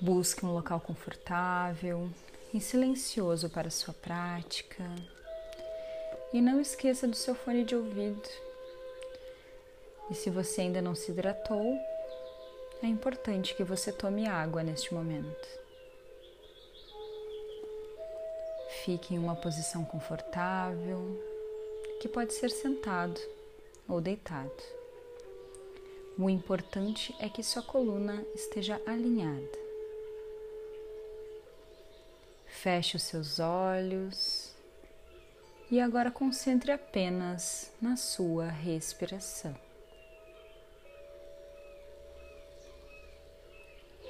Busque um local confortável e silencioso para sua prática. E não esqueça do seu fone de ouvido. E se você ainda não se hidratou, é importante que você tome água neste momento. Fique em uma posição confortável, que pode ser sentado ou deitado. O importante é que sua coluna esteja alinhada. Feche os seus olhos e agora concentre apenas na sua respiração.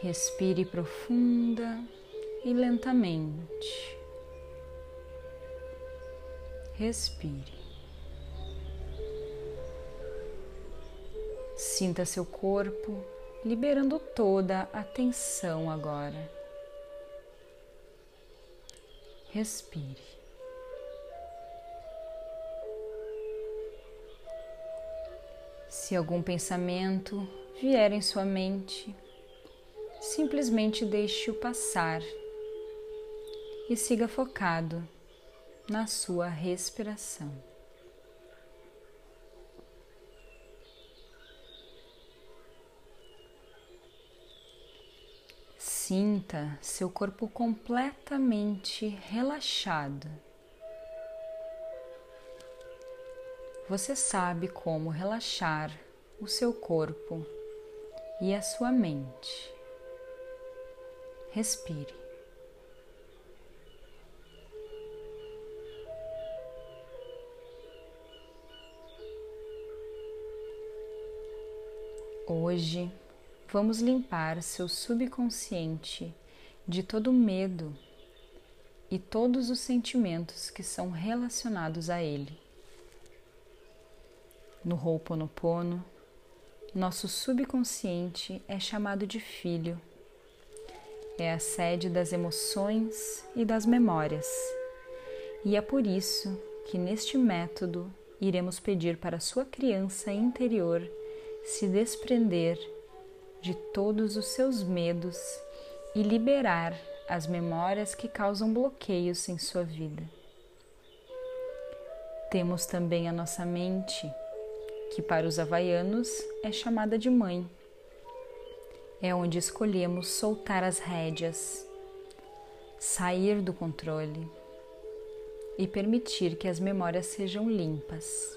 Respire profunda e lentamente. Respire. Sinta seu corpo liberando toda a tensão agora. Respire. Se algum pensamento vier em sua mente, simplesmente deixe-o passar e siga focado na sua respiração. Sinta seu corpo completamente relaxado. Você sabe como relaxar o seu corpo e a sua mente. Respire. Hoje vamos limpar seu subconsciente de todo medo e todos os sentimentos que são relacionados a ele. No Ho'oponopono, nosso subconsciente é chamado de filho é a sede das emoções e das memórias. E é por isso que neste método iremos pedir para sua criança interior se desprender de todos os seus medos e liberar as memórias que causam bloqueios em sua vida. Temos também a nossa mente, que para os havaianos é chamada de mãe é onde escolhemos soltar as rédeas, sair do controle e permitir que as memórias sejam limpas.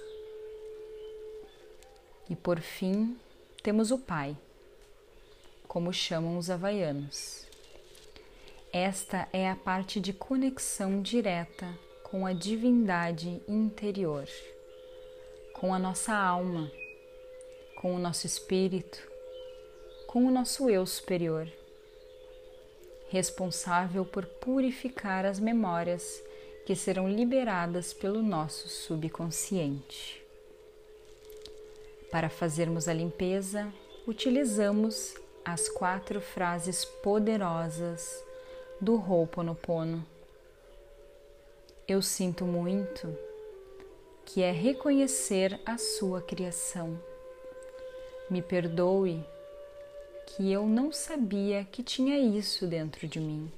E por fim, temos o Pai, como chamam os havaianos. Esta é a parte de conexão direta com a divindade interior, com a nossa alma, com o nosso espírito com o nosso eu superior, responsável por purificar as memórias que serão liberadas pelo nosso subconsciente. Para fazermos a limpeza, utilizamos as quatro frases poderosas do Ho'oponopono. Eu sinto muito, que é reconhecer a sua criação. Me perdoe que eu não sabia que tinha isso dentro de mim.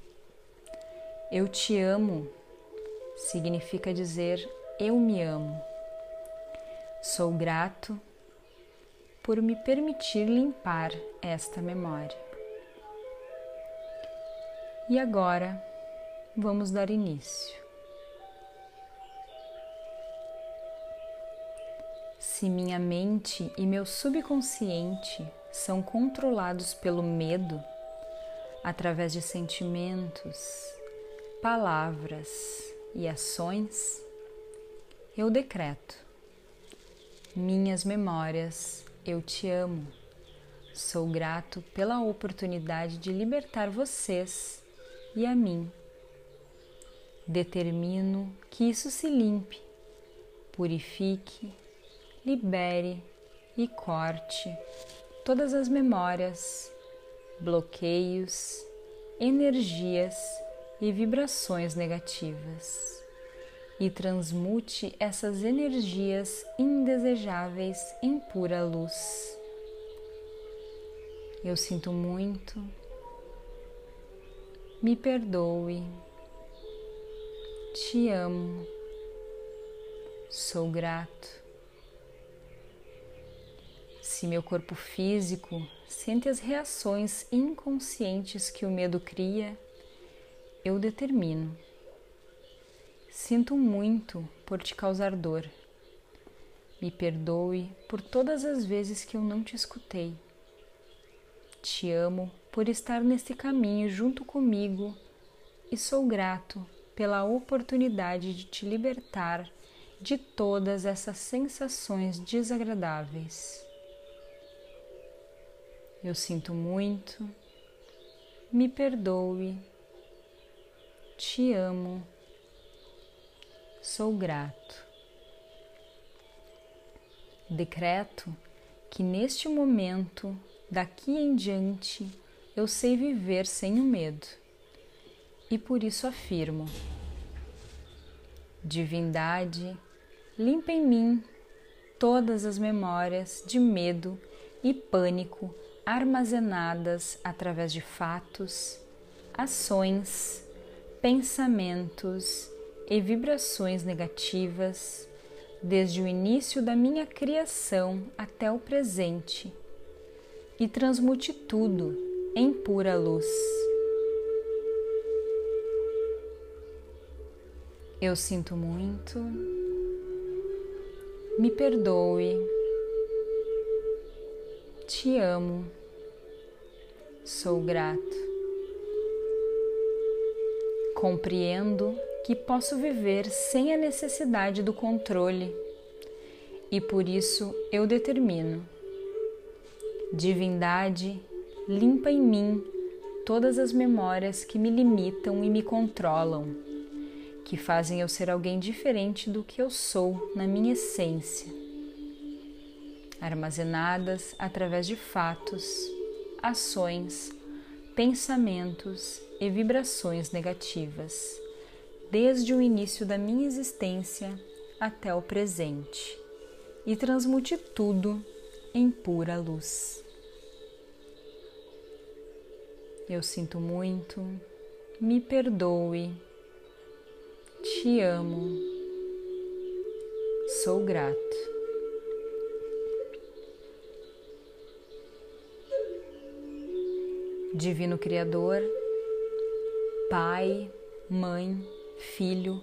Eu te amo significa dizer eu me amo. Sou grato por me permitir limpar esta memória. E agora vamos dar início. Se minha mente e meu subconsciente são controlados pelo medo através de sentimentos, palavras e ações, eu decreto: minhas memórias, eu te amo. Sou grato pela oportunidade de libertar vocês e a mim. Determino que isso se limpe, purifique, libere e corte todas as memórias, bloqueios, energias e vibrações negativas e transmute essas energias indesejáveis em pura luz. Eu sinto muito, me perdoe, te amo, sou grato. Se meu corpo físico sente as reações inconscientes que o medo cria, eu determino. Sinto muito por te causar dor. Me perdoe por todas as vezes que eu não te escutei. Te amo por estar nesse caminho junto comigo e sou grato pela oportunidade de te libertar de todas essas sensações desagradáveis. Eu sinto muito, me perdoe, te amo, sou grato. Decreto que neste momento, daqui em diante, eu sei viver sem o medo e por isso afirmo: Divindade, limpa em mim todas as memórias de medo e pânico armazenadas através de fatos, ações, pensamentos e vibrações negativas desde o início da minha criação até o presente e transmute tudo em pura luz. Eu sinto muito, me perdoe, te amo, sou grato. Compreendo que posso viver sem a necessidade do controle. E por isso eu determino. Divindade limpa em mim todas as memórias que me limitam e me controlam, que fazem eu ser alguém diferente do que eu sou na minha essência, armazenadas através de fatos, ações, pensamentos e vibrações negativas, desde o início da minha existência até o presente, e transmute tudo em pura luz. Eu sinto muito, me perdoe, te amo, sou grato. Divino Criador, Pai, Mãe, Filho,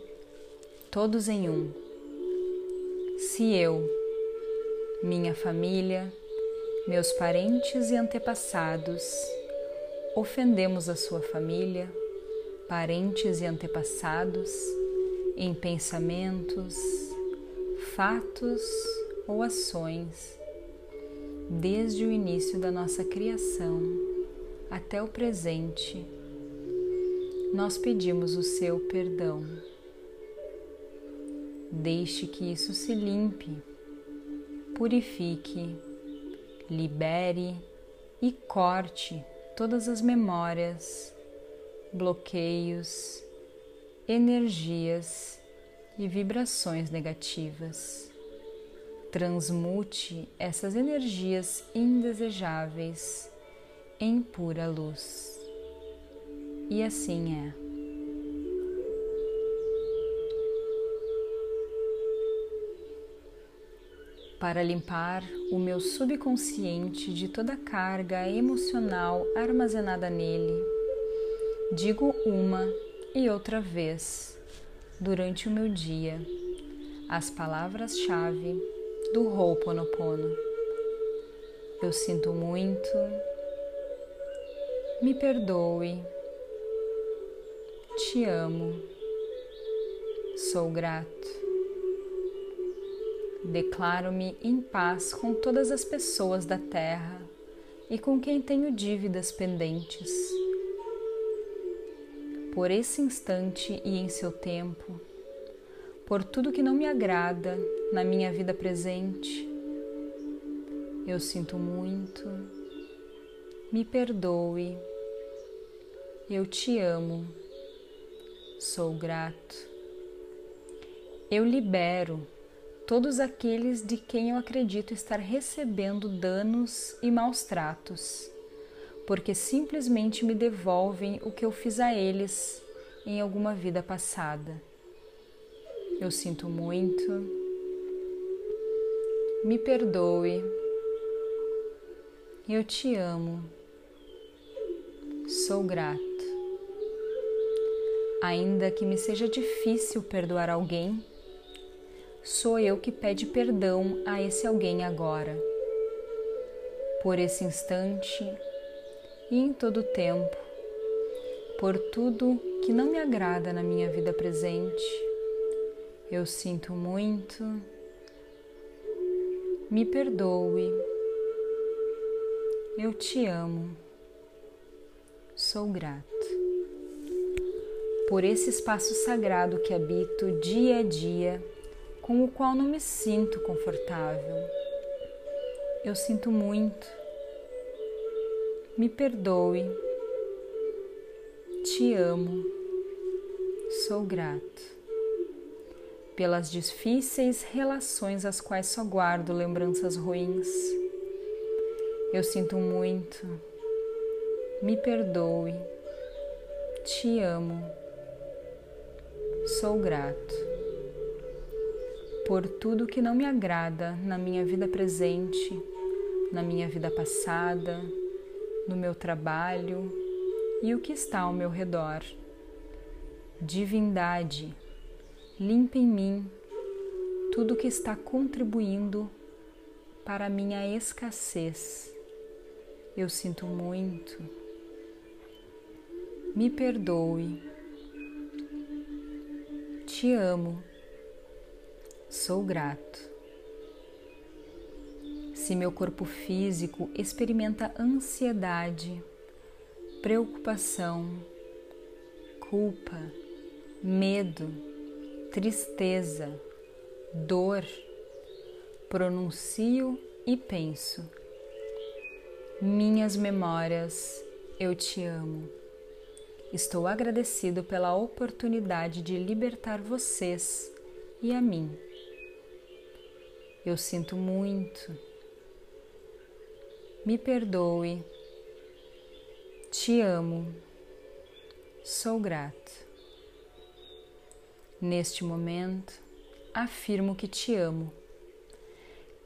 todos em um. Se eu, minha família, meus parentes e antepassados, ofendemos a sua família, parentes e antepassados em pensamentos, fatos ou ações, desde o início da nossa criação até o presente, nós pedimos o seu perdão. Deixe que isso se limpe, purifique, libere e corte todas as memórias, bloqueios, energias e vibrações negativas. Transmute essas energias indesejáveis em pura luz. E assim é. para limpar o meu subconsciente de toda carga emocional armazenada nele. Digo uma e outra vez durante o meu dia as palavras-chave do Ho'oponopono. Eu sinto muito, me perdoe, te amo, sou grato. Declaro-me em paz com todas as pessoas da terra e com quem tenho dívidas pendentes. Por esse instante e em seu tempo, por tudo que não me agrada na minha vida presente, eu sinto muito, me perdoe, eu te amo, sou grato. Eu libero todos aqueles de quem eu acredito estar recebendo danos e maus tratos, porque simplesmente me devolvem o que eu fiz a eles em alguma vida passada. Eu sinto muito, me perdoe, eu te amo, sou grato. Ainda que me seja difícil perdoar alguém, sou eu que pede perdão a esse alguém agora. Por esse instante e em todo o tempo, por tudo que não me agrada na minha vida presente, eu sinto muito, me perdoe, eu te amo, sou grato por esse espaço sagrado que habito dia a dia, com o qual não me sinto confortável. Eu sinto muito. Me perdoe. Te amo. Sou grato pelas difíceis relações às quais só guardo lembranças ruins. Eu sinto muito. Me perdoe. Te amo Sou grato por tudo que não me agrada na minha vida presente, na minha vida passada, no meu trabalho e o que está ao meu redor. Divindade, limpa em mim tudo que está contribuindo para a minha escassez. Eu sinto muito. Me perdoe te amo, sou grato. Se meu corpo físico experimenta ansiedade, preocupação, culpa, medo, tristeza, dor, pronuncio e penso. Minhas memórias, eu te amo. Estou agradecido pela oportunidade de libertar vocês e a mim. Eu sinto muito. Me perdoe. Te amo. Sou grato. Neste momento, afirmo que te amo.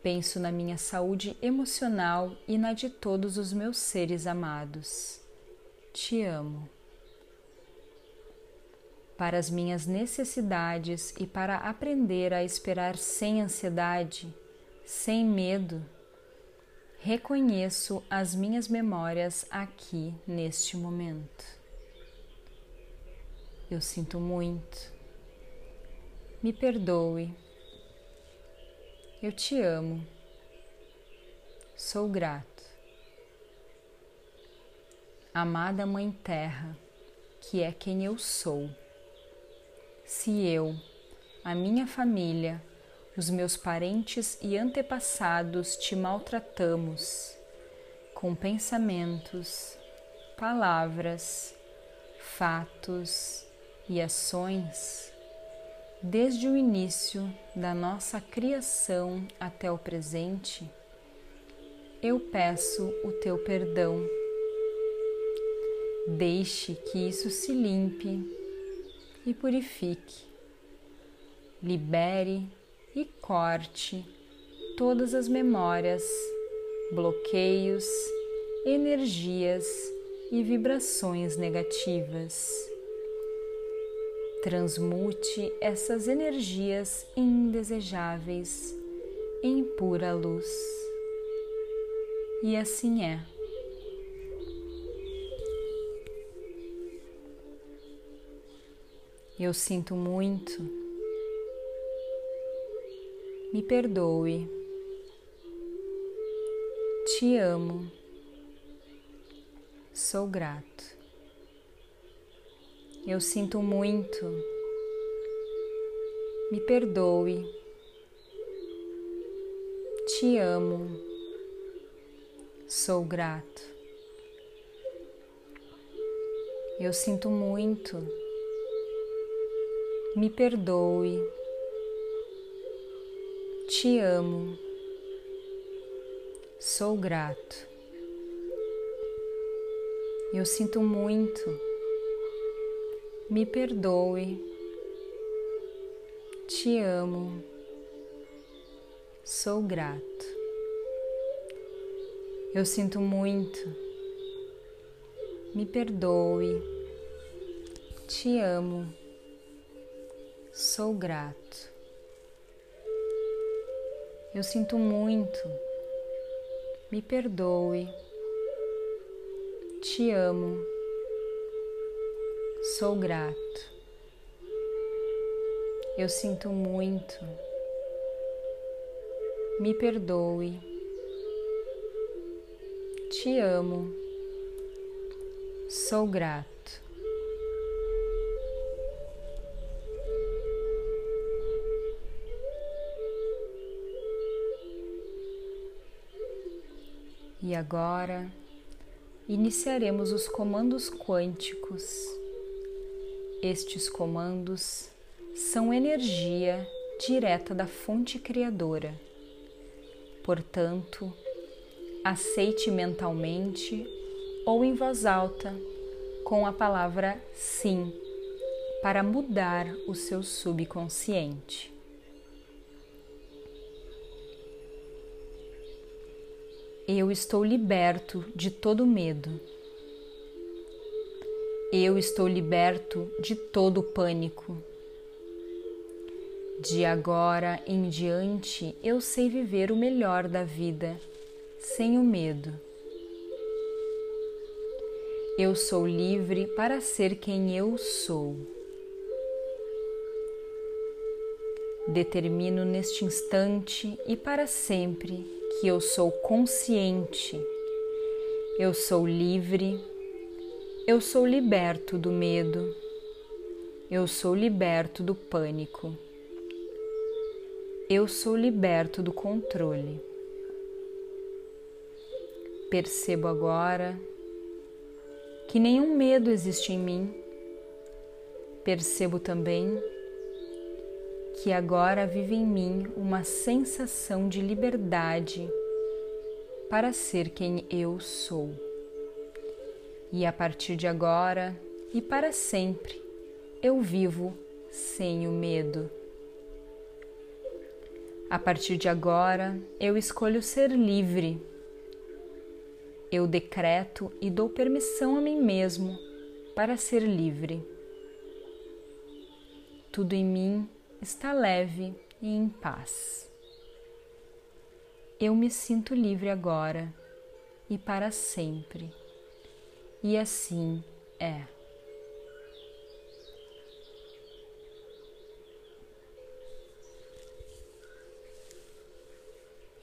Penso na minha saúde emocional e na de todos os meus seres amados. Te amo para as minhas necessidades e para aprender a esperar sem ansiedade, sem medo, reconheço as minhas memórias aqui neste momento. Eu sinto muito. Me perdoe. Eu te amo. Sou grato. Amada Mãe Terra, que é quem eu sou se eu, a minha família, os meus parentes e antepassados te maltratamos com pensamentos, palavras, fatos e ações, desde o início da nossa criação até o presente, eu peço o teu perdão. Deixe que isso se limpe e purifique. Libere e corte todas as memórias, bloqueios, energias e vibrações negativas. Transmute essas energias indesejáveis em pura luz. E assim é. Eu sinto muito. Me perdoe. Te amo. Sou grato. Eu sinto muito. Me perdoe. Te amo. Sou grato. Eu sinto muito me perdoe, te amo, sou grato. Eu sinto muito. Me perdoe. Te amo. Sou grato. Eu sinto muito. Me perdoe. Te amo. Sou grato. Eu sinto muito. Me perdoe. Te amo. Sou grato. Eu sinto muito. Me perdoe. Te amo. Sou grato. E agora iniciaremos os comandos quânticos. Estes comandos são energia direta da fonte criadora. Portanto, aceite mentalmente ou em voz alta com a palavra sim para mudar o seu subconsciente. Eu estou liberto de todo medo. Eu estou liberto de todo pânico. De agora em diante, eu sei viver o melhor da vida, sem o medo. Eu sou livre para ser quem eu sou. Determino neste instante e para sempre que eu sou consciente, eu sou livre, eu sou liberto do medo, eu sou liberto do pânico, eu sou liberto do controle. Percebo agora que nenhum medo existe em mim. Percebo também que agora vive em mim uma sensação de liberdade para ser quem eu sou. E a partir de agora e para sempre eu vivo sem o medo. A partir de agora eu escolho ser livre. Eu decreto e dou permissão a mim mesmo para ser livre. Tudo em mim está leve e em paz. Eu me sinto livre agora e para sempre, e assim é.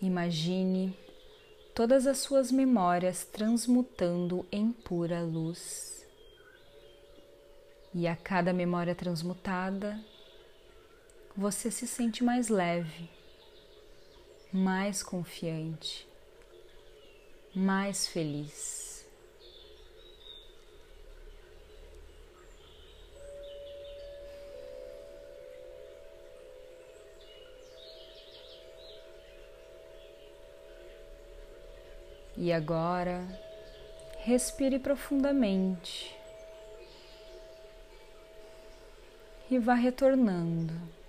Imagine todas as suas memórias transmutando em pura luz. E a cada memória transmutada, você se sente mais leve, mais confiante, mais feliz. E agora, respire profundamente e vá retornando